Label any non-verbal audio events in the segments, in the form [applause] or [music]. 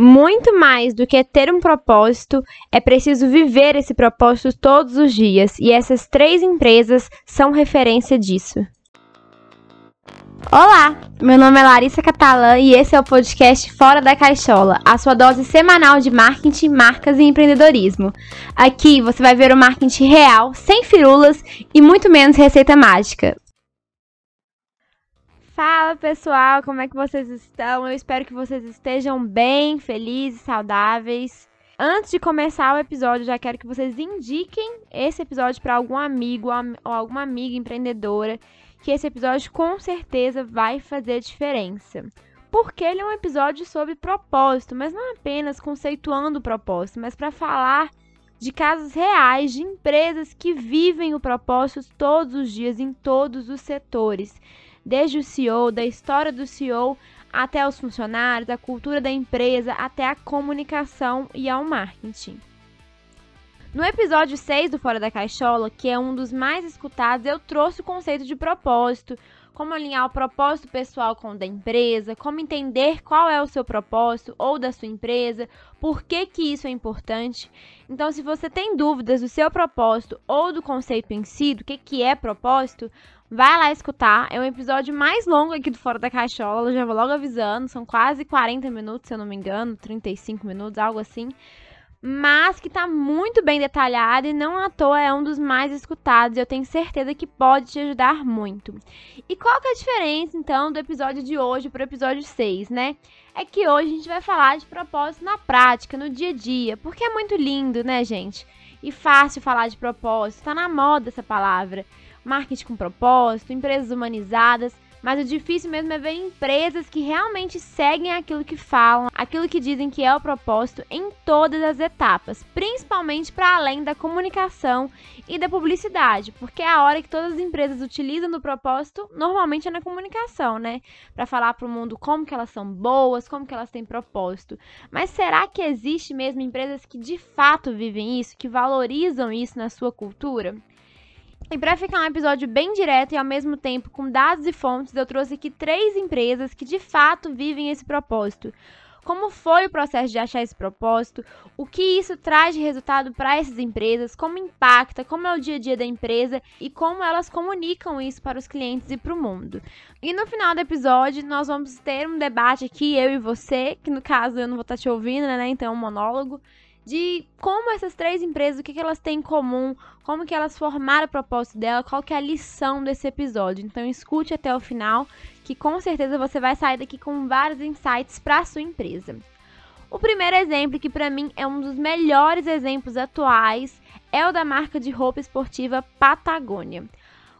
Muito mais do que ter um propósito, é preciso viver esse propósito todos os dias, e essas três empresas são referência disso. Olá, meu nome é Larissa Catalã e esse é o podcast Fora da Caixola, a sua dose semanal de marketing, marcas e empreendedorismo. Aqui você vai ver o marketing real, sem firulas e muito menos receita mágica. Fala pessoal, como é que vocês estão? Eu espero que vocês estejam bem, felizes, saudáveis. Antes de começar o episódio, já quero que vocês indiquem esse episódio para algum amigo ou alguma amiga empreendedora, que esse episódio com certeza vai fazer diferença. Porque ele é um episódio sobre propósito, mas não apenas conceituando o propósito, mas para falar de casos reais de empresas que vivem o propósito todos os dias em todos os setores desde o CEO, da história do CEO até os funcionários, a cultura da empresa, até a comunicação e ao marketing. No episódio 6 do Fora da Caixola, que é um dos mais escutados, eu trouxe o conceito de propósito, como alinhar o propósito pessoal com o da empresa, como entender qual é o seu propósito ou da sua empresa, por que, que isso é importante. Então, se você tem dúvidas do seu propósito ou do conceito em si, do que, que é propósito, Vai lá escutar. É um episódio mais longo aqui do Fora da Caixola. Já vou logo avisando. São quase 40 minutos, se eu não me engano. 35 minutos, algo assim. Mas que tá muito bem detalhado e não à toa é um dos mais escutados. Eu tenho certeza que pode te ajudar muito. E qual que é a diferença, então, do episódio de hoje para o episódio 6, né? É que hoje a gente vai falar de propósito na prática, no dia a dia. Porque é muito lindo, né, gente? E fácil falar de propósito. Tá na moda essa palavra marketing com propósito, empresas humanizadas, mas o difícil mesmo é ver empresas que realmente seguem aquilo que falam, aquilo que dizem que é o propósito em todas as etapas, principalmente para além da comunicação e da publicidade, porque é a hora que todas as empresas utilizam do propósito normalmente é na comunicação, né? Para falar para o mundo como que elas são boas, como que elas têm propósito. Mas será que existe mesmo empresas que de fato vivem isso, que valorizam isso na sua cultura? E para ficar um episódio bem direto e ao mesmo tempo com dados e fontes, eu trouxe aqui três empresas que de fato vivem esse propósito. Como foi o processo de achar esse propósito? O que isso traz de resultado para essas empresas? Como impacta? Como é o dia a dia da empresa? E como elas comunicam isso para os clientes e para o mundo? E no final do episódio, nós vamos ter um debate aqui, eu e você, que no caso eu não vou estar te ouvindo, né? Então é um monólogo de como essas três empresas, o que, que elas têm em comum, como que elas formaram o propósito dela, qual que é a lição desse episódio. Então escute até o final, que com certeza você vai sair daqui com vários insights para a sua empresa. O primeiro exemplo, que para mim é um dos melhores exemplos atuais, é o da marca de roupa esportiva Patagônia.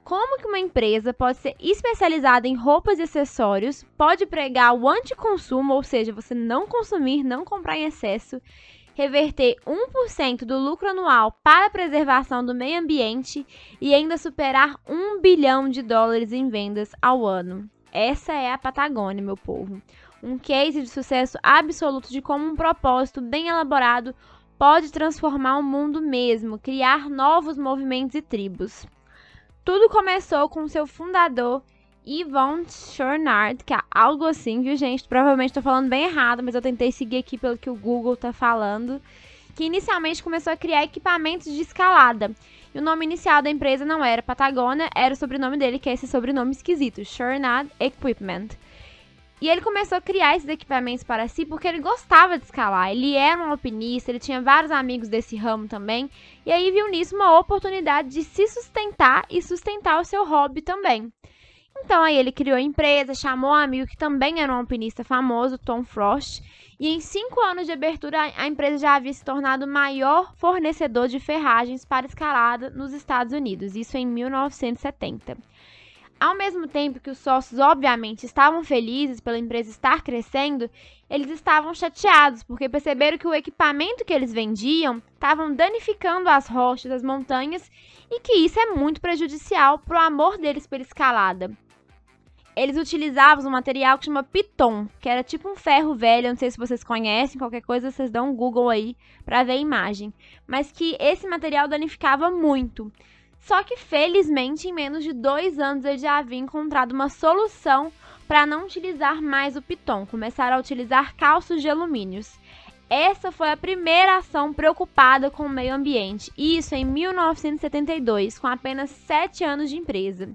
Como que uma empresa pode ser especializada em roupas e acessórios, pode pregar o anticonsumo, ou seja, você não consumir, não comprar em excesso, reverter 1% do lucro anual para a preservação do meio ambiente e ainda superar 1 bilhão de dólares em vendas ao ano. Essa é a Patagônia, meu povo. Um case de sucesso absoluto de como um propósito bem elaborado pode transformar o mundo mesmo, criar novos movimentos e tribos. Tudo começou com seu fundador Yvonne Chouinard, que é algo assim, viu, gente? Provavelmente estou falando bem errado, mas eu tentei seguir aqui pelo que o Google está falando. Que inicialmente começou a criar equipamentos de escalada. E o nome inicial da empresa não era Patagônia, era o sobrenome dele, que é esse sobrenome esquisito, Chouinard Equipment. E ele começou a criar esses equipamentos para si porque ele gostava de escalar. Ele era um alpinista, ele tinha vários amigos desse ramo também. E aí viu nisso uma oportunidade de se sustentar e sustentar o seu hobby também. Então aí ele criou a empresa, chamou um amigo que também era um alpinista famoso, Tom Frost, e em cinco anos de abertura a empresa já havia se tornado o maior fornecedor de ferragens para escalada nos Estados Unidos, isso em 1970. Ao mesmo tempo que os sócios, obviamente, estavam felizes pela empresa estar crescendo, eles estavam chateados porque perceberam que o equipamento que eles vendiam estavam danificando as rochas, as montanhas e que isso é muito prejudicial para o amor deles pela escalada eles utilizavam um material que chama piton, que era tipo um ferro velho, não sei se vocês conhecem, qualquer coisa vocês dão um Google aí para ver a imagem, mas que esse material danificava muito. Só que felizmente em menos de dois anos ele já havia encontrado uma solução para não utilizar mais o piton, começaram a utilizar calços de alumínios. Essa foi a primeira ação preocupada com o meio ambiente, isso em 1972, com apenas 7 anos de empresa.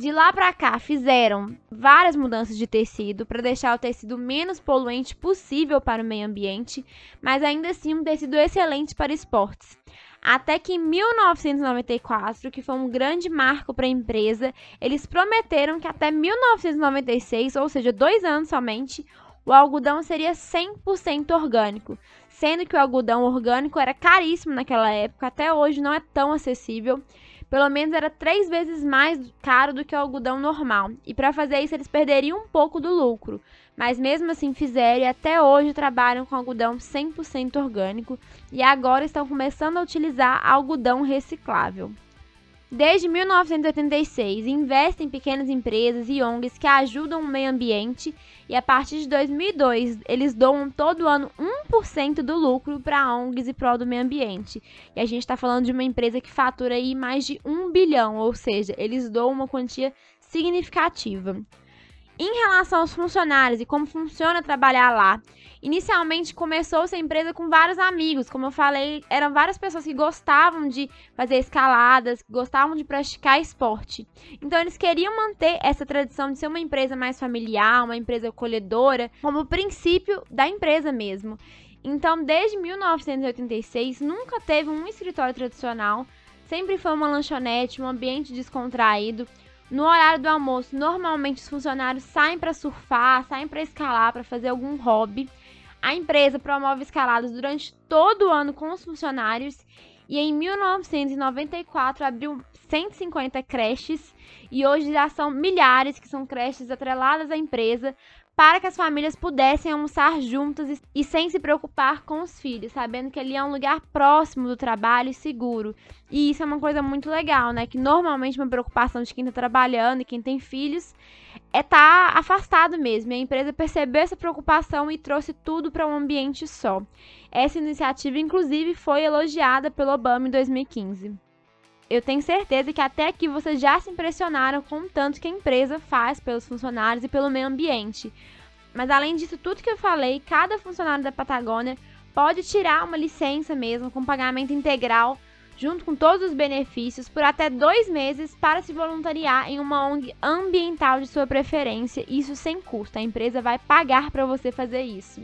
De lá para cá, fizeram várias mudanças de tecido para deixar o tecido menos poluente possível para o meio ambiente, mas ainda assim um tecido excelente para esportes. Até que em 1994, que foi um grande marco para a empresa, eles prometeram que até 1996, ou seja, dois anos somente, o algodão seria 100% orgânico, sendo que o algodão orgânico era caríssimo naquela época, até hoje não é tão acessível pelo menos era três vezes mais caro do que o algodão normal. E para fazer isso eles perderiam um pouco do lucro, mas mesmo assim fizeram e até hoje trabalham com algodão 100% orgânico e agora estão começando a utilizar algodão reciclável. Desde 1986, investe em pequenas empresas e ONGs que ajudam o meio ambiente e a partir de 2002 eles doam todo ano 1% do lucro para ONGs e prol do meio ambiente. E a gente está falando de uma empresa que fatura aí mais de 1 bilhão, ou seja, eles doam uma quantia significativa. Em relação aos funcionários e como funciona trabalhar lá, inicialmente começou essa empresa com vários amigos, como eu falei, eram várias pessoas que gostavam de fazer escaladas, que gostavam de praticar esporte. Então eles queriam manter essa tradição de ser uma empresa mais familiar, uma empresa acolhedora, como princípio da empresa mesmo. Então, desde 1986, nunca teve um escritório tradicional, sempre foi uma lanchonete, um ambiente descontraído no horário do almoço, normalmente os funcionários saem para surfar, saem para escalar, para fazer algum hobby. A empresa promove escaladas durante todo o ano com os funcionários. E em 1994 abriu 150 creches. E hoje já são milhares que são creches atreladas à empresa para que as famílias pudessem almoçar juntas e sem se preocupar com os filhos, sabendo que ali é um lugar próximo do trabalho e seguro. E isso é uma coisa muito legal, né? Que normalmente uma preocupação de quem está trabalhando e quem tem filhos é estar tá afastado mesmo. E a empresa percebeu essa preocupação e trouxe tudo para um ambiente só. Essa iniciativa, inclusive, foi elogiada pelo Obama em 2015 eu tenho certeza que até aqui vocês já se impressionaram com o tanto que a empresa faz pelos funcionários e pelo meio ambiente. Mas além disso tudo que eu falei, cada funcionário da Patagônia pode tirar uma licença mesmo com pagamento integral, junto com todos os benefícios, por até dois meses para se voluntariar em uma ONG ambiental de sua preferência, isso sem custo. A empresa vai pagar para você fazer isso.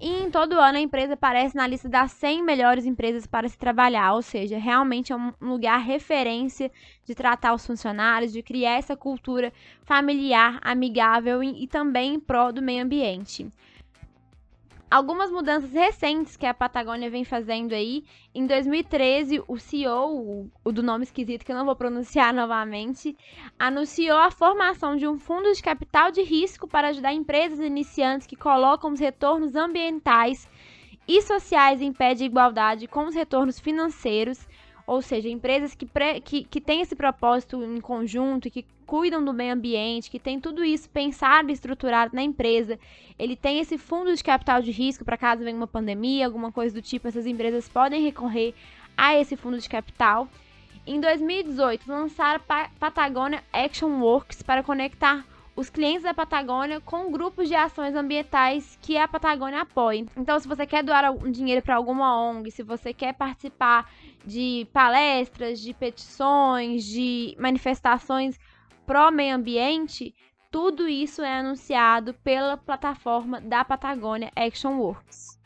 E em todo ano a empresa aparece na lista das 100 melhores empresas para se trabalhar, ou seja, realmente é um lugar referência de tratar os funcionários, de criar essa cultura familiar, amigável e, e também em do meio ambiente algumas mudanças recentes que a Patagônia vem fazendo aí. Em 2013, o CEO, o do nome esquisito que eu não vou pronunciar [laughs] novamente, anunciou a formação de um fundo de capital de risco para ajudar empresas iniciantes que colocam os retornos ambientais e sociais em pé de igualdade com os retornos financeiros ou seja, empresas que, pre, que, que têm esse propósito em conjunto que cuidam do meio ambiente, que tem tudo isso pensado e estruturado na empresa. Ele tem esse fundo de capital de risco para caso venha uma pandemia, alguma coisa do tipo, essas empresas podem recorrer a esse fundo de capital. Em 2018, lançaram a Patagonia Action Works para conectar os clientes da Patagônia com grupos de ações ambientais que a Patagônia apoia. Então, se você quer doar um dinheiro para alguma ONG, se você quer participar de palestras, de petições, de manifestações pró meio ambiente, tudo isso é anunciado pela plataforma da Patagônia Action Works.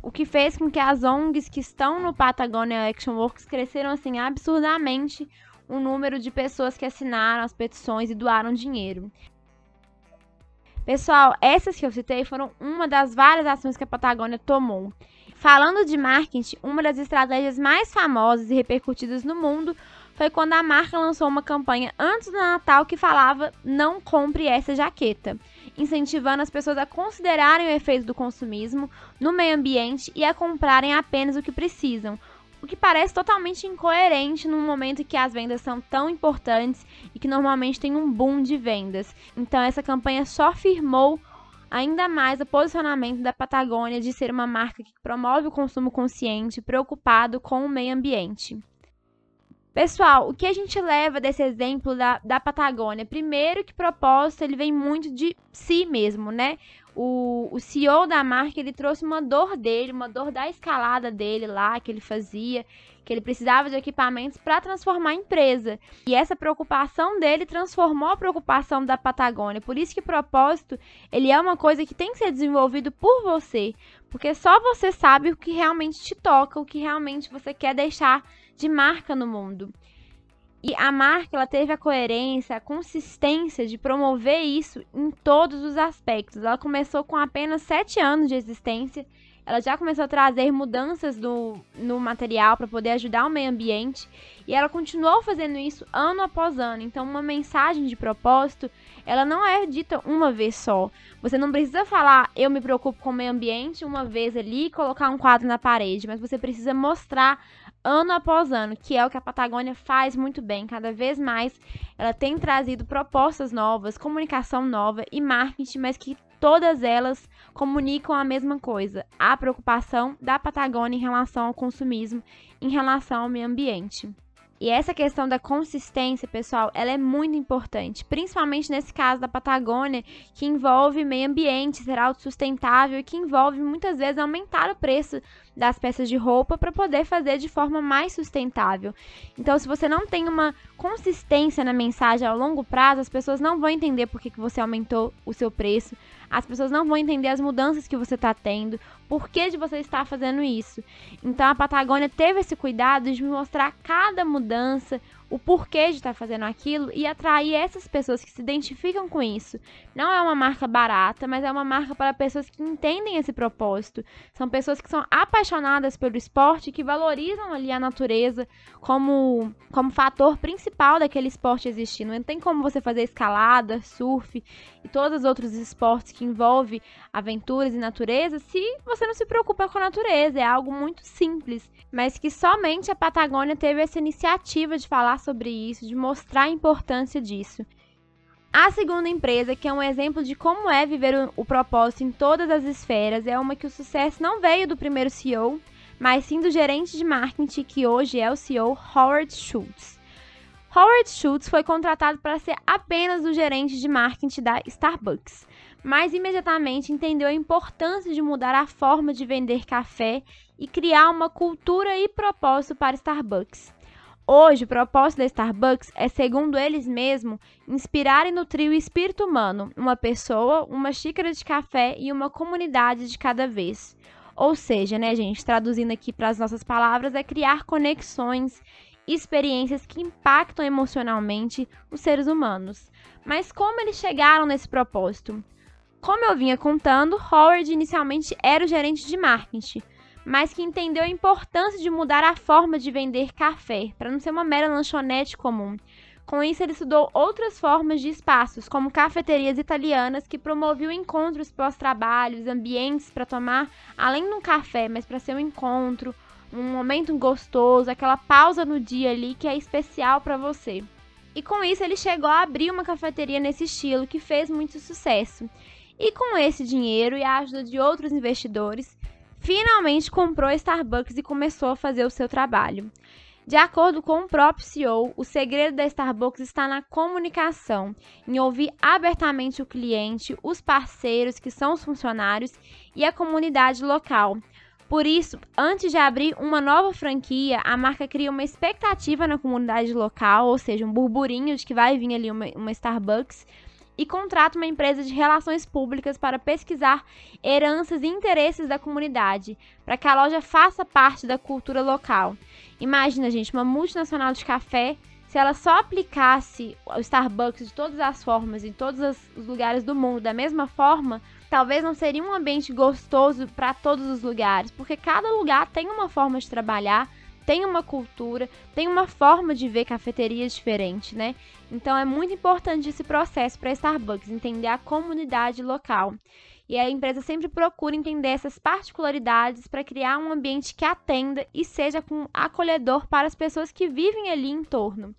O que fez com que as ONGs que estão no Patagonia Action Works cresceram assim absurdamente o número de pessoas que assinaram as petições e doaram dinheiro. Pessoal, essas que eu citei foram uma das várias ações que a Patagônia tomou. Falando de marketing, uma das estratégias mais famosas e repercutidas no mundo foi quando a marca lançou uma campanha antes do Natal que falava não compre essa jaqueta, incentivando as pessoas a considerarem o efeito do consumismo no meio ambiente e a comprarem apenas o que precisam, o que parece totalmente incoerente num momento que as vendas são tão importantes e que normalmente tem um boom de vendas. Então essa campanha só firmou ainda mais o posicionamento da Patagônia de ser uma marca que promove o consumo consciente, preocupado com o meio ambiente. Pessoal, o que a gente leva desse exemplo da, da Patagônia? Primeiro que propósito, ele vem muito de si mesmo, né? O, o CEO da marca, ele trouxe uma dor dele, uma dor da escalada dele lá, que ele fazia, que ele precisava de equipamentos para transformar a empresa. E essa preocupação dele transformou a preocupação da Patagônia. Por isso que propósito, ele é uma coisa que tem que ser desenvolvido por você, porque só você sabe o que realmente te toca, o que realmente você quer deixar de marca no mundo. E a marca ela teve a coerência, a consistência de promover isso em todos os aspectos. Ela começou com apenas sete anos de existência. Ela já começou a trazer mudanças no, no material para poder ajudar o meio ambiente. E ela continuou fazendo isso ano após ano. Então, uma mensagem de propósito, ela não é dita uma vez só. Você não precisa falar, eu me preocupo com o meio ambiente uma vez ali e colocar um quadro na parede. Mas você precisa mostrar ano após ano, que é o que a Patagônia faz muito bem. Cada vez mais ela tem trazido propostas novas, comunicação nova e marketing, mas que todas elas comunicam a mesma coisa: a preocupação da Patagônia em relação ao consumismo, em relação ao meio ambiente. E essa questão da consistência, pessoal, ela é muito importante, principalmente nesse caso da Patagônia, que envolve meio ambiente, ser autossustentável e que envolve muitas vezes aumentar o preço das peças de roupa para poder fazer de forma mais sustentável. Então, se você não tem uma consistência na mensagem ao longo prazo, as pessoas não vão entender por que, que você aumentou o seu preço, as pessoas não vão entender as mudanças que você está tendo, por que de você estar fazendo isso. Então, a Patagônia teve esse cuidado de mostrar cada mudança, o porquê de estar fazendo aquilo e atrair essas pessoas que se identificam com isso. Não é uma marca barata, mas é uma marca para pessoas que entendem esse propósito. São pessoas que são apaixonadas pelo esporte, que valorizam ali a natureza como, como fator principal daquele esporte existir. Não tem como você fazer escalada, surf e todos os outros esportes que envolvem aventuras e natureza se você não se preocupa com a natureza. É algo muito simples, mas que somente a Patagônia teve essa iniciativa de falar sobre isso, de mostrar a importância disso. A segunda empresa, que é um exemplo de como é viver o, propósito em todas as esferas, é uma que o sucesso não veio do primeiro CEO, mas sim do gerente de marketing, que hoje é o CEO Howard Schultz. Howard Schultz foi contratado para ser apenas o gerente de marketing da Starbucks, mas imediatamente entendeu a importância de mudar a forma de vender café e criar uma cultura e propósito para Starbucks. Hoje, o propósito da Starbucks é, segundo eles mesmos, inspirar e nutrir o espírito humano, uma pessoa, uma xícara de café e uma comunidade de cada vez. Ou seja, né, gente, traduzindo aqui para as nossas palavras, é criar conexões, experiências que impactam emocionalmente os seres humanos. Mas como eles chegaram nesse propósito? Como eu vinha contando, Howard inicialmente era o gerente de marketing mas que entendeu a importância de mudar a forma de vender café, para não ser uma mera lanchonete comum. Com isso, ele estudou outras formas de espaços, como cafeterias italianas que promoviam encontros pós-trabalhos, ambientes para tomar, além de um café, mas para ser um encontro, um momento gostoso, aquela pausa no dia ali que é especial para você. E com isso, ele chegou a abrir uma cafeteria nesse estilo que fez muito sucesso. E com esse dinheiro e a ajuda de outros investidores, finalmente comprou a Starbucks e começou a fazer o seu trabalho. De acordo com o próprio CEO, o segredo da Starbucks está na comunicação, em ouvir abertamente o cliente, os parceiros, que são os funcionários, e a comunidade local. Por isso, antes de abrir uma nova franquia, a marca cria uma expectativa na comunidade local, ou seja, um burburinho de que vai vir ali uma, uma Starbucks, e contrata uma empresa de relações públicas para pesquisar heranças e interesses da comunidade, para que a loja faça parte da cultura local. Imagina, gente, uma multinacional de café, se ela só aplicasse o Starbucks de todas as formas, em todos os lugares do mundo da mesma forma, talvez não seria um ambiente gostoso para todos os lugares, porque cada lugar tem uma forma de trabalhar, tem uma cultura, tem uma forma de ver cafeterias diferente, né? Então é muito importante esse processo para Starbucks entender a comunidade local. E a empresa sempre procura entender essas particularidades para criar um ambiente que atenda e seja acolhedor para as pessoas que vivem ali em torno.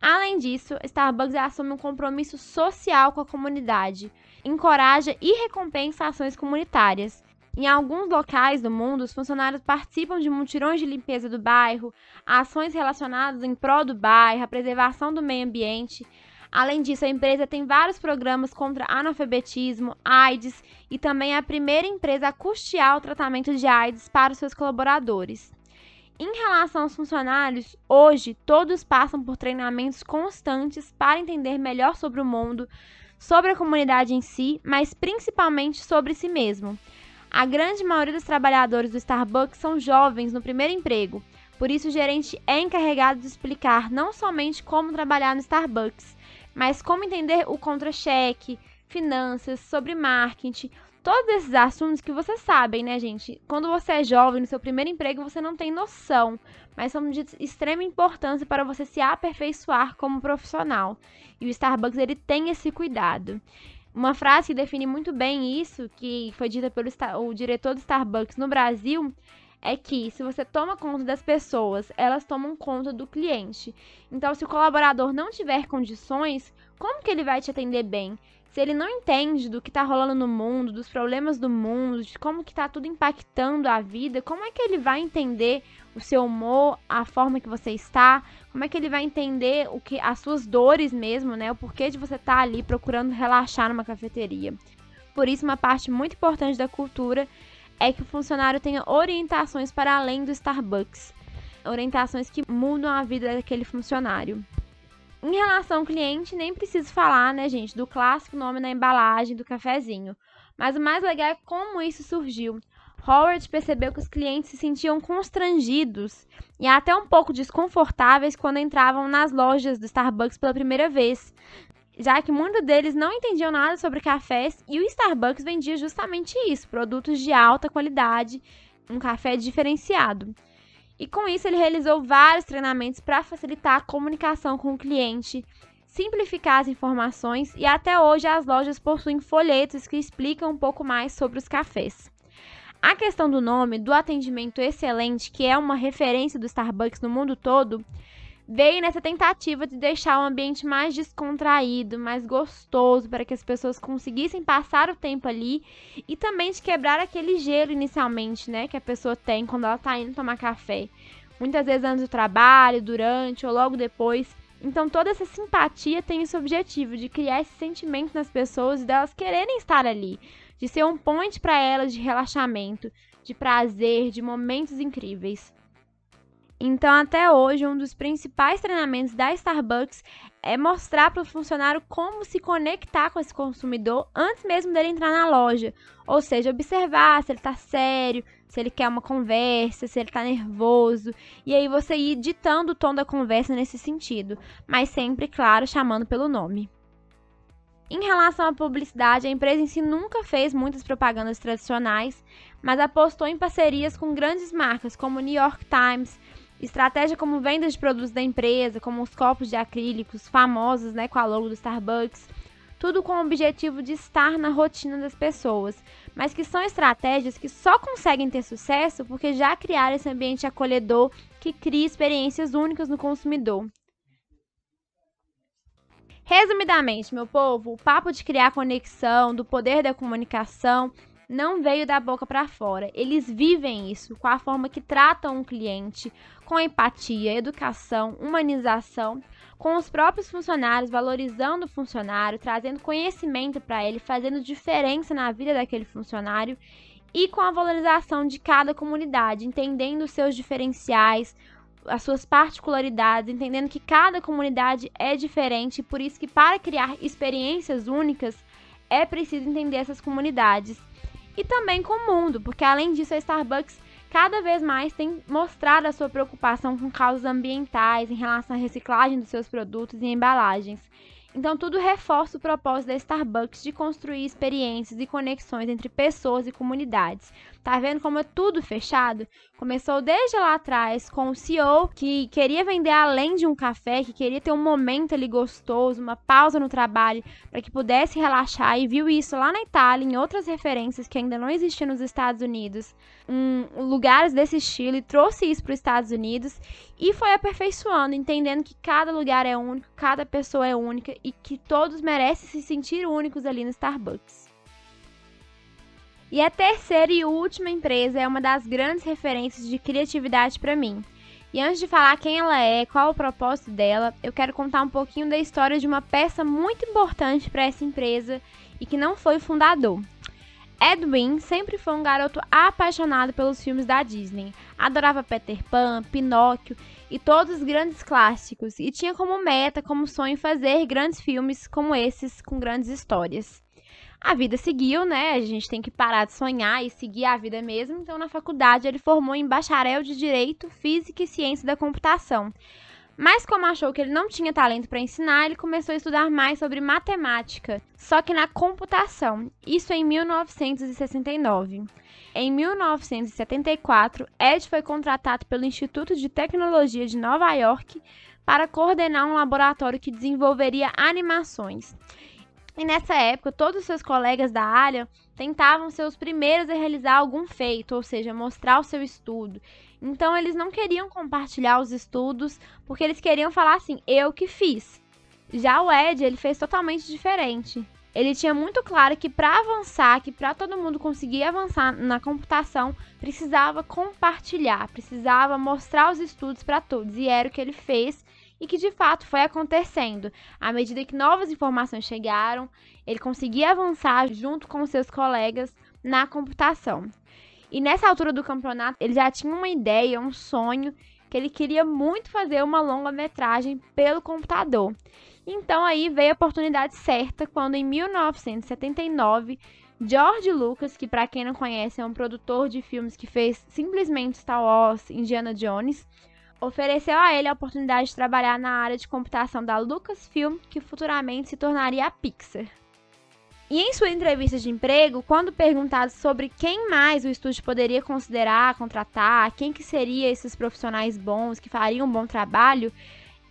Além disso, Starbucks assume um compromisso social com a comunidade, encoraja e recompensa ações comunitárias. Em alguns locais do mundo, os funcionários participam de mutirões de limpeza do bairro, ações relacionadas em prol do bairro, a preservação do meio ambiente. Além disso, a empresa tem vários programas contra analfabetismo, AIDS e também é a primeira empresa a custear o tratamento de AIDS para os seus colaboradores. Em relação aos funcionários, hoje todos passam por treinamentos constantes para entender melhor sobre o mundo, sobre a comunidade em si, mas principalmente sobre si mesmo. A grande maioria dos trabalhadores do Starbucks são jovens no primeiro emprego, por isso o gerente é encarregado de explicar não somente como trabalhar no Starbucks, mas como entender o contra-cheque, finanças, sobre marketing, todos esses assuntos que vocês sabem, né, gente? Quando você é jovem, no seu primeiro emprego, você não tem noção, mas são de extrema importância para você se aperfeiçoar como profissional. E o Starbucks ele tem esse cuidado. Uma frase que define muito bem isso, que foi dita pelo o diretor do Starbucks no Brasil, é que se você toma conta das pessoas, elas tomam conta do cliente. Então, se o colaborador não tiver condições, como que ele vai te atender bem? Se ele não entende do que está rolando no mundo, dos problemas do mundo, de como que está tudo impactando a vida, como é que ele vai entender o seu humor, a forma que você está? Como é que ele vai entender o que as suas dores mesmo, né? O porquê de você estar tá ali procurando relaxar numa cafeteria? Por isso, uma parte muito importante da cultura é que o funcionário tenha orientações para além do Starbucks. Orientações que mudam a vida daquele funcionário. Em relação ao cliente, nem preciso falar, né, gente, do clássico nome na embalagem do cafezinho. Mas o mais legal é como isso surgiu. Howard percebeu que os clientes se sentiam constrangidos e até um pouco desconfortáveis quando entravam nas lojas do Starbucks pela primeira vez, já que muitos deles não entendiam nada sobre cafés e o Starbucks vendia justamente isso, produtos de alta qualidade, um café diferenciado. E com isso, ele realizou vários treinamentos para facilitar a comunicação com o cliente, simplificar as informações e até hoje as lojas possuem folhetos que explicam um pouco mais sobre os cafés. A questão do nome, do atendimento excelente, que é uma referência do Starbucks no mundo todo, veio nessa tentativa de deixar o ambiente mais descontraído, mais gostoso, para que as pessoas conseguissem passar o tempo ali e também de quebrar aquele gelo inicialmente, né, que a pessoa tem quando ela está indo tomar café. Muitas vezes antes do trabalho, durante ou logo depois. Então toda essa simpatia tem esse objetivo de criar esse sentimento nas pessoas e delas quererem estar ali, de ser um ponte para elas de relaxamento, de prazer, de momentos incríveis. Então, até hoje, um dos principais treinamentos da Starbucks é mostrar para o funcionário como se conectar com esse consumidor antes mesmo dele entrar na loja. Ou seja, observar se ele está sério, se ele quer uma conversa, se ele está nervoso. E aí você ir ditando o tom da conversa nesse sentido. Mas sempre, claro, chamando pelo nome. Em relação à publicidade, a empresa em si nunca fez muitas propagandas tradicionais, mas apostou em parcerias com grandes marcas como New York Times, Estratégia como vendas de produtos da empresa, como os copos de acrílicos famosos, né, com a logo do Starbucks, tudo com o objetivo de estar na rotina das pessoas, mas que são estratégias que só conseguem ter sucesso porque já criaram esse ambiente acolhedor que cria experiências únicas no consumidor. Resumidamente, meu povo, o papo de criar conexão, do poder da comunicação, não veio da boca para fora. Eles vivem isso com a forma que tratam o cliente, com empatia, educação, humanização, com os próprios funcionários, valorizando o funcionário, trazendo conhecimento para ele, fazendo diferença na vida daquele funcionário e com a valorização de cada comunidade, entendendo os seus diferenciais, as suas particularidades, entendendo que cada comunidade é diferente, por isso que para criar experiências únicas é preciso entender essas comunidades e também com o mundo, porque além disso a Starbucks cada vez mais tem mostrado a sua preocupação com causas ambientais em relação à reciclagem dos seus produtos e embalagens. Então, tudo reforça o propósito da Starbucks de construir experiências e conexões entre pessoas e comunidades. Tá vendo como é tudo fechado? Começou desde lá atrás com o CEO que queria vender além de um café, que queria ter um momento ali gostoso, uma pausa no trabalho para que pudesse relaxar e viu isso lá na Itália, em outras referências que ainda não existiam nos Estados Unidos, um, lugares desse estilo e trouxe isso para os Estados Unidos e foi aperfeiçoando, entendendo que cada lugar é único, cada pessoa é única e que todos merecem se sentir únicos ali no Starbucks. E a terceira e última empresa é uma das grandes referências de criatividade para mim. E antes de falar quem ela é, qual o propósito dela, eu quero contar um pouquinho da história de uma peça muito importante para essa empresa e que não foi o fundador. Edwin sempre foi um garoto apaixonado pelos filmes da Disney. Adorava Peter Pan, Pinóquio e todos os grandes clássicos e tinha como meta, como sonho fazer grandes filmes como esses com grandes histórias a vida seguiu, né? A gente tem que parar de sonhar e seguir a vida mesmo. Então, na faculdade, ele formou em bacharel de Direito, Física e Ciência da Computação. Mas, como achou que ele não tinha talento para ensinar, ele começou a estudar mais sobre matemática, só que na computação. Isso em 1969. Em 1974, Ed foi contratado pelo Instituto de Tecnologia de Nova York para coordenar um laboratório que desenvolveria animações. E nessa época, todos os seus colegas da área tentavam ser os primeiros a realizar algum feito, ou seja, mostrar o seu estudo. Então, eles não queriam compartilhar os estudos, porque eles queriam falar assim: eu que fiz. Já o Ed, ele fez totalmente diferente. Ele tinha muito claro que para avançar, que para todo mundo conseguir avançar na computação, precisava compartilhar, precisava mostrar os estudos para todos. E era o que ele fez e que de fato foi acontecendo. À medida que novas informações chegaram, ele conseguia avançar junto com seus colegas na computação. E nessa altura do campeonato, ele já tinha uma ideia, um sonho, que ele queria muito fazer uma longa-metragem pelo computador. Então aí veio a oportunidade certa quando em 1979 George Lucas, que para quem não conhece é um produtor de filmes que fez simplesmente Star Wars, Indiana Jones, ofereceu a ele a oportunidade de trabalhar na área de computação da Lucasfilm, que futuramente se tornaria a Pixar. E em sua entrevista de emprego, quando perguntado sobre quem mais o estúdio poderia considerar contratar, quem que seria esses profissionais bons que fariam um bom trabalho,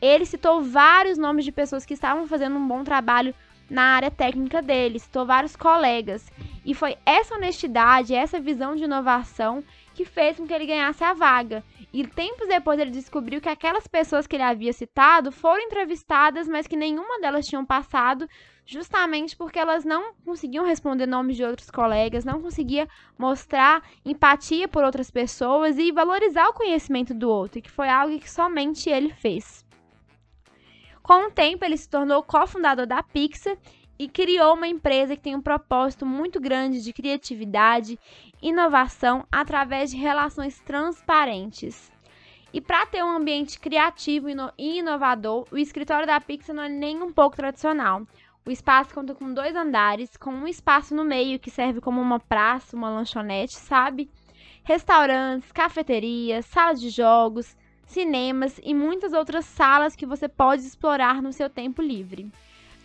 ele citou vários nomes de pessoas que estavam fazendo um bom trabalho na área técnica dele, citou vários colegas. E foi essa honestidade, essa visão de inovação que fez com que ele ganhasse a vaga. E tempos depois ele descobriu que aquelas pessoas que ele havia citado foram entrevistadas, mas que nenhuma delas tinham passado, justamente porque elas não conseguiam responder nomes de outros colegas, não conseguia mostrar empatia por outras pessoas e valorizar o conhecimento do outro, que foi algo que somente ele fez. Com o tempo, ele se tornou cofundador da Pixar e criou uma empresa que tem um propósito muito grande de criatividade, inovação através de relações transparentes. E para ter um ambiente criativo e inovador, o escritório da Pixar não é nem um pouco tradicional. O espaço conta com dois andares, com um espaço no meio que serve como uma praça, uma lanchonete, sabe? Restaurantes, cafeterias, salas de jogos, cinemas e muitas outras salas que você pode explorar no seu tempo livre.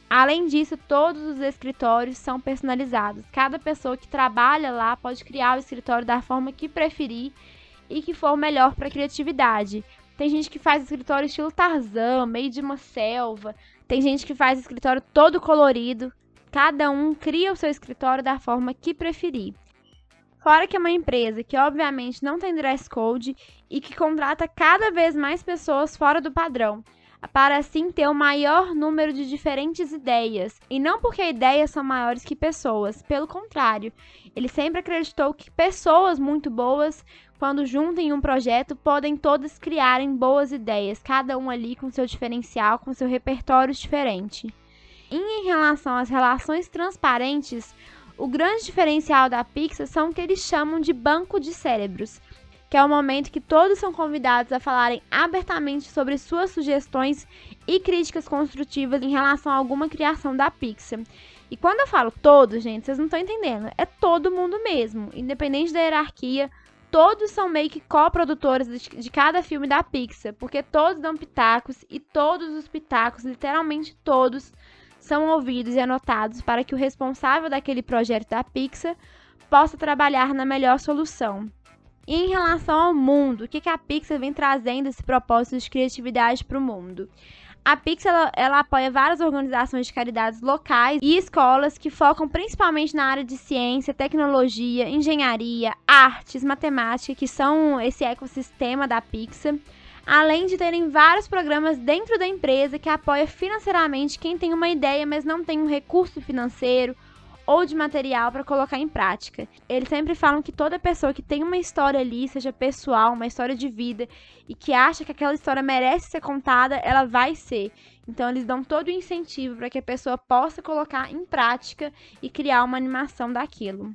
Além disso, todos os escritórios são personalizados. Cada pessoa que trabalha lá pode criar o escritório da forma que preferir e que for melhor para a criatividade. Tem gente que faz escritório estilo Tarzan, meio de uma selva. Tem gente que faz escritório todo colorido. Cada um cria o seu escritório da forma que preferir. Fora que é uma empresa que obviamente não tem dress code e que contrata cada vez mais pessoas fora do padrão para assim ter o maior número de diferentes ideias. E não porque ideias são maiores que pessoas, pelo contrário, ele sempre acreditou que pessoas muito boas, quando juntam em um projeto, podem todas criarem boas ideias, cada um ali com seu diferencial, com seu repertório diferente. E em relação às relações transparentes, o grande diferencial da Pixar são o que eles chamam de banco de cérebros que é o momento que todos são convidados a falarem abertamente sobre suas sugestões e críticas construtivas em relação a alguma criação da Pixar. E quando eu falo todos, gente, vocês não estão entendendo. É todo mundo mesmo, independente da hierarquia. Todos são meio que coprodutores de, cada filme da Pixar, porque todos dão pitacos e todos os pitacos, literalmente todos, são ouvidos e anotados para que o responsável daquele projeto da Pixar possa trabalhar na melhor solução. Em relação ao mundo, o que, que a Pixar vem trazendo esse propósito de criatividade para o mundo? A Pixar ela, ela, apoia várias organizações de caridades locais e escolas que focam principalmente na área de ciência, tecnologia, engenharia, artes, matemática, que são esse ecossistema da Pixar. Além de terem vários programas dentro da empresa que apoia financeiramente quem tem uma ideia, mas não tem um recurso financeiro ou de material para colocar em prática. Eles sempre falam que toda pessoa que tem uma história ali, seja pessoal, uma história de vida, e que acha que aquela história merece ser contada, ela vai ser. Então eles dão todo o incentivo para que a pessoa possa colocar em prática e criar uma animação daquilo.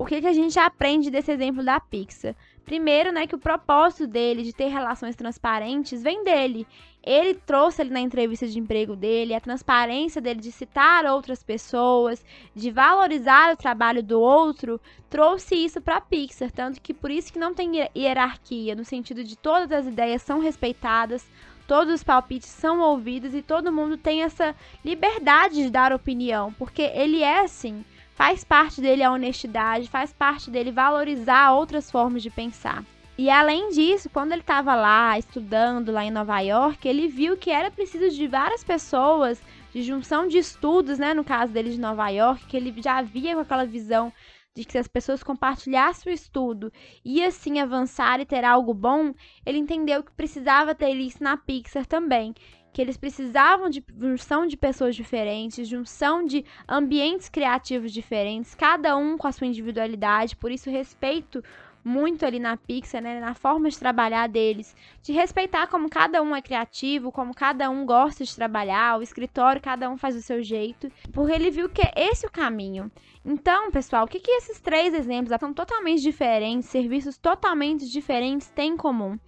O que, que a gente aprende desse exemplo da Pixar? Primeiro, né, que o propósito dele de ter relações transparentes vem dele. Ele trouxe ali na entrevista de emprego dele a transparência dele de citar outras pessoas, de valorizar o trabalho do outro, trouxe isso para a Pixar, tanto que por isso que não tem hierarquia, no sentido de todas as ideias são respeitadas, todos os palpites são ouvidos e todo mundo tem essa liberdade de dar opinião, porque ele é assim faz parte dele a honestidade, faz parte dele valorizar outras formas de pensar. E além disso, quando ele estava lá estudando lá em Nova York, ele viu que era preciso de várias pessoas, de junção de estudos, né, no caso dele de Nova York, que ele já via com aquela visão de que se as pessoas compartilhassem o estudo e assim avançar e ter algo bom, ele entendeu que precisava ter isso na Pixar também que eles precisavam de junção de pessoas diferentes, junção de ambientes criativos diferentes, cada um com a sua individualidade, por isso respeito muito ali na Pixar, né, na forma de trabalhar deles, de respeitar como cada um é criativo, como cada um gosta de trabalhar, o escritório cada um faz do seu jeito, porque ele viu que é esse o caminho. Então, pessoal, o que, que esses três exemplos são totalmente diferentes, serviços totalmente diferentes têm em comum?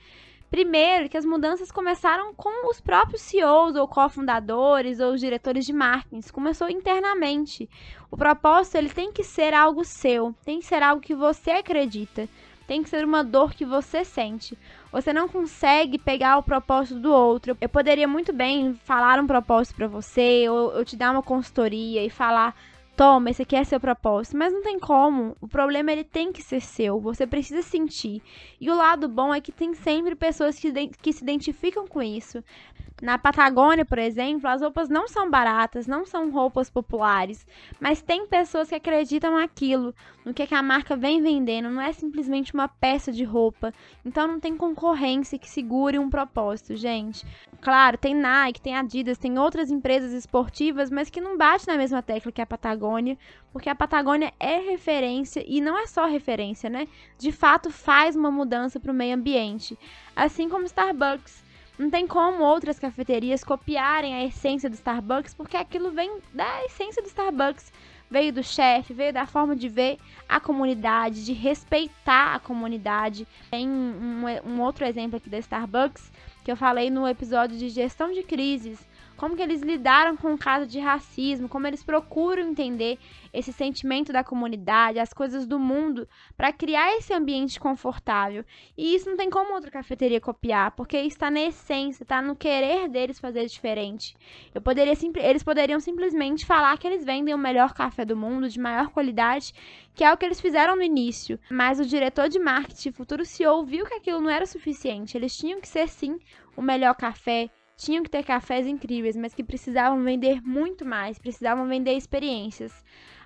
Primeiro, que as mudanças começaram com os próprios CEOs ou cofundadores ou os diretores de marketing. começou internamente. O propósito ele tem que ser algo seu, tem que ser algo que você acredita, tem que ser uma dor que você sente. Você não consegue pegar o propósito do outro. Eu poderia muito bem falar um propósito para você, ou eu te dar uma consultoria e falar toma, esse aqui é seu propósito. Mas não tem como. O problema ele tem que ser seu. Você precisa sentir. E o lado bom é que tem sempre pessoas que, que se identificam com isso. Na Patagônia, por exemplo, as roupas não são baratas, não são roupas populares, mas tem pessoas que acreditam naquilo, no que, que a marca vem vendendo, não é simplesmente uma peça de roupa. Então não tem concorrência que segure um propósito, gente. Claro, tem Nike, tem Adidas, tem outras empresas esportivas, mas que não bate na mesma tecla que a Patagônia, porque a Patagônia é referência e não é só referência, né? De fato faz uma mudança para o meio ambiente, assim como Starbucks. Não tem como outras cafeterias copiarem a essência do Starbucks, porque aquilo vem da essência do Starbucks. Veio do chefe, veio da forma de ver a comunidade, de respeitar a comunidade. Tem um, um outro exemplo aqui da Starbucks que eu falei no episódio de gestão de crises como que eles lidaram com o caso de racismo, como eles procuram entender esse sentimento da comunidade, as coisas do mundo, para criar esse ambiente confortável. E isso não tem como outra cafeteria copiar, porque está na essência, está no querer deles fazer diferente. Eu poderia eles poderiam simplesmente falar que eles vendem o melhor café do mundo, de maior qualidade, que é o que eles fizeram no início. Mas o diretor de marketing, futuro CEO, viu que aquilo não era suficiente. Eles tinham que ser sim o melhor café, tinham que ter cafés incríveis, mas que precisavam vender muito mais, precisavam vender experiências.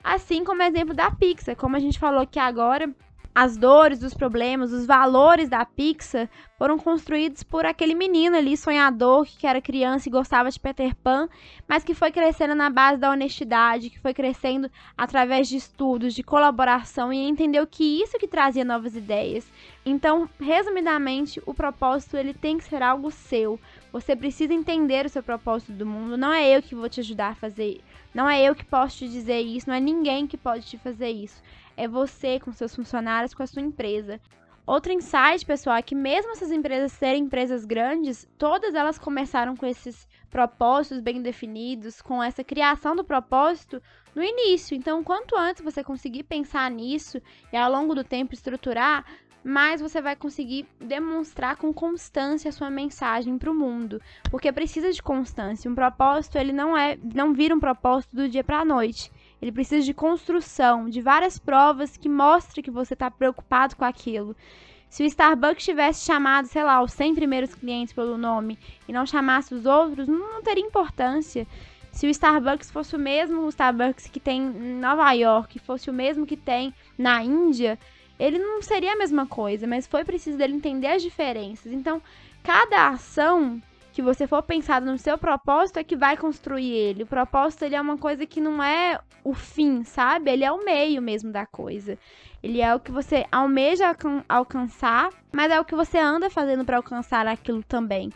Assim como o exemplo da Pixar, como a gente falou que agora as dores, os problemas, os valores da Pixar foram construídos por aquele menino ali, sonhador, que era criança e gostava de Peter Pan, mas que foi crescendo na base da honestidade, que foi crescendo através de estudos, de colaboração e entendeu que isso que trazia novas ideias. Então, resumidamente, o propósito ele tem que ser algo seu. Você precisa entender o seu propósito do mundo. Não é eu que vou te ajudar a fazer. Não é eu que posso te dizer isso. Não é ninguém que pode te fazer isso é você com seus funcionários, com a sua empresa. Outro insight, pessoal, é que mesmo essas empresas serem empresas grandes, todas elas começaram com esses propósitos bem definidos, com essa criação do propósito no início. Então, quanto antes você conseguir pensar nisso e ao longo do tempo estruturar, mais você vai conseguir demonstrar com constância a sua mensagem para o mundo, porque precisa de constância. Um propósito, ele não é, não vira um propósito do dia para a noite. Ele precisa de construção, de várias provas que mostrem que você está preocupado com aquilo. Se o Starbucks tivesse chamado, sei lá, os 100 primeiros clientes pelo nome e não chamasse os outros, não teria importância. Se o Starbucks fosse o mesmo Starbucks que tem em Nova York, fosse o mesmo que tem na Índia, ele não seria a mesma coisa, mas foi preciso dele entender as diferenças. Então, cada ação que você for pensado no seu propósito é que vai construir ele. O propósito ele é uma coisa que não é o fim, sabe? Ele é o meio mesmo da coisa. Ele é o que você almeja alcançar, mas é o que você anda fazendo para alcançar aquilo também.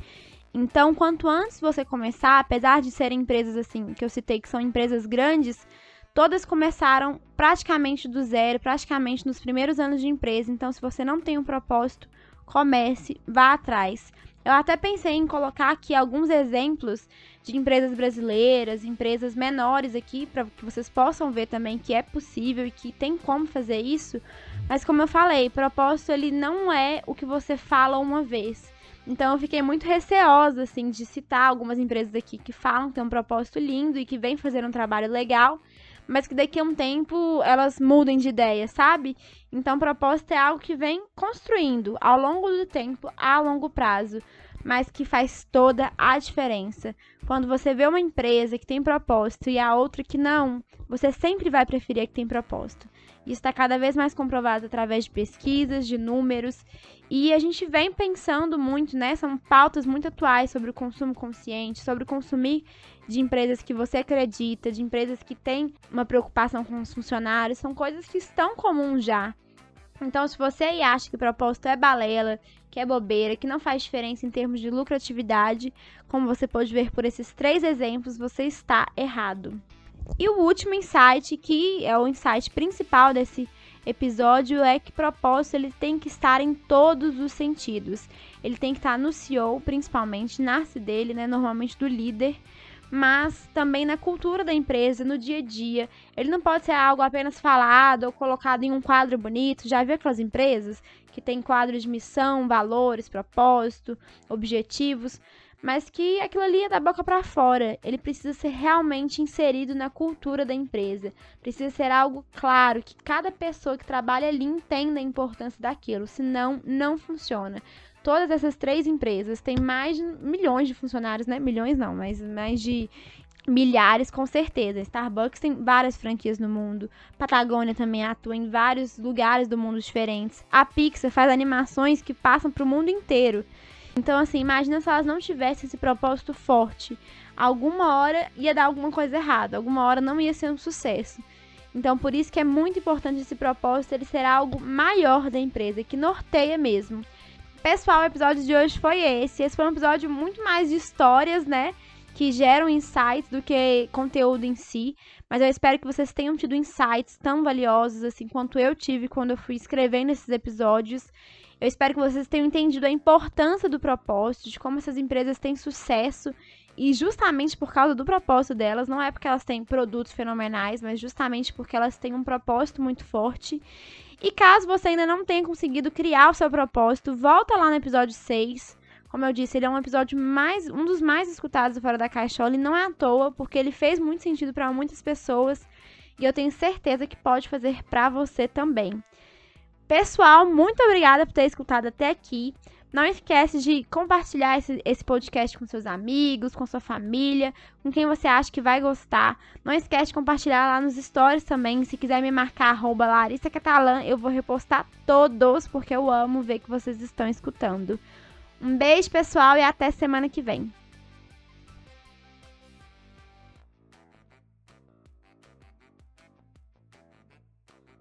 Então, quanto antes você começar, apesar de serem empresas assim, que eu citei que são empresas grandes, todas começaram praticamente do zero, praticamente nos primeiros anos de empresa. Então, se você não tem um propósito, comece, vá atrás. Eu até pensei em colocar aqui alguns exemplos de empresas brasileiras, empresas menores aqui, para que vocês possam ver também que é possível e que tem como fazer isso. Mas como eu falei, propósito ele não é o que você fala uma vez. Então eu fiquei muito receosa assim de citar algumas empresas aqui que falam que tem um propósito lindo e que vem fazer um trabalho legal, mas que daqui a um tempo elas mudem de ideia, sabe? Então, propósito é algo que vem construindo ao longo do tempo, a longo prazo, mas que faz toda a diferença. Quando você vê uma empresa que tem propósito e a outra que não, você sempre vai preferir a que tem propósito. Está cada vez mais comprovado através de pesquisas, de números. E a gente vem pensando muito, né? São pautas muito atuais sobre o consumo consciente, sobre consumir de empresas que você acredita, de empresas que têm uma preocupação com os funcionários. São coisas que estão comuns já. Então, se você acha que propósito é balela, que é bobeira, que não faz diferença em termos de lucratividade, como você pode ver por esses três exemplos, você está errado. E o último insight, que é o insight principal desse episódio, é que propósito ele tem que estar em todos os sentidos. Ele tem que estar no CEO, principalmente, nasce dele, né, normalmente do líder, mas também na cultura da empresa, no dia a dia. Ele não pode ser algo apenas falado ou colocado em um quadro bonito. Já viu aquelas empresas que tem quadros de missão, valores, propósito, objetivos? Mas que aquilo ali é da boca para fora. Ele precisa ser realmente inserido na cultura da empresa. Precisa ser algo claro, que cada pessoa que trabalha ali entenda a importância daquilo, senão não funciona. Todas essas três empresas têm mais de milhões de funcionários, né? Milhões não, mas mais de milhares com certeza. Starbucks tem várias franquias no mundo. Patagônia também atua em vários lugares do mundo diferentes. A Pixar faz animações que passam para o mundo inteiro. Então, assim, imagina se elas não tivessem esse propósito forte. Alguma hora ia dar alguma coisa errada, alguma hora não ia ser um sucesso. Então, por isso que é muito importante esse propósito, ele ser algo maior da empresa, que norteia mesmo. Pessoal, o episódio de hoje foi esse. Esse foi um episódio muito mais de histórias, né? Que geram insights do que conteúdo em si. Mas eu espero que vocês tenham tido insights tão valiosos assim quanto eu tive quando eu fui escrevendo esses episódios. Eu espero que vocês tenham entendido a importância do propósito, de como essas empresas têm sucesso e justamente por causa do propósito delas, não é porque elas têm produtos fenomenais, mas justamente porque elas têm um propósito muito forte. E caso você ainda não tenha conseguido criar o seu propósito, volta lá no episódio 6. Como eu disse, ele é um episódio mais um dos mais escutados do Fora da Caixola e não é à toa, porque ele fez muito sentido para muitas pessoas e eu tenho certeza que pode fazer para você também. Pessoal, muito obrigada por ter escutado até aqui. Não esquece de compartilhar esse, esse, podcast com seus amigos, com sua família, com quem você acha que vai gostar. Não esquece de compartilhar lá nos stories também. Se quiser me marcar, arroba Larissa Catalã, eu vou repostar todos, porque eu amo ver que vocês estão escutando. Um beijo, pessoal, e até semana que vem.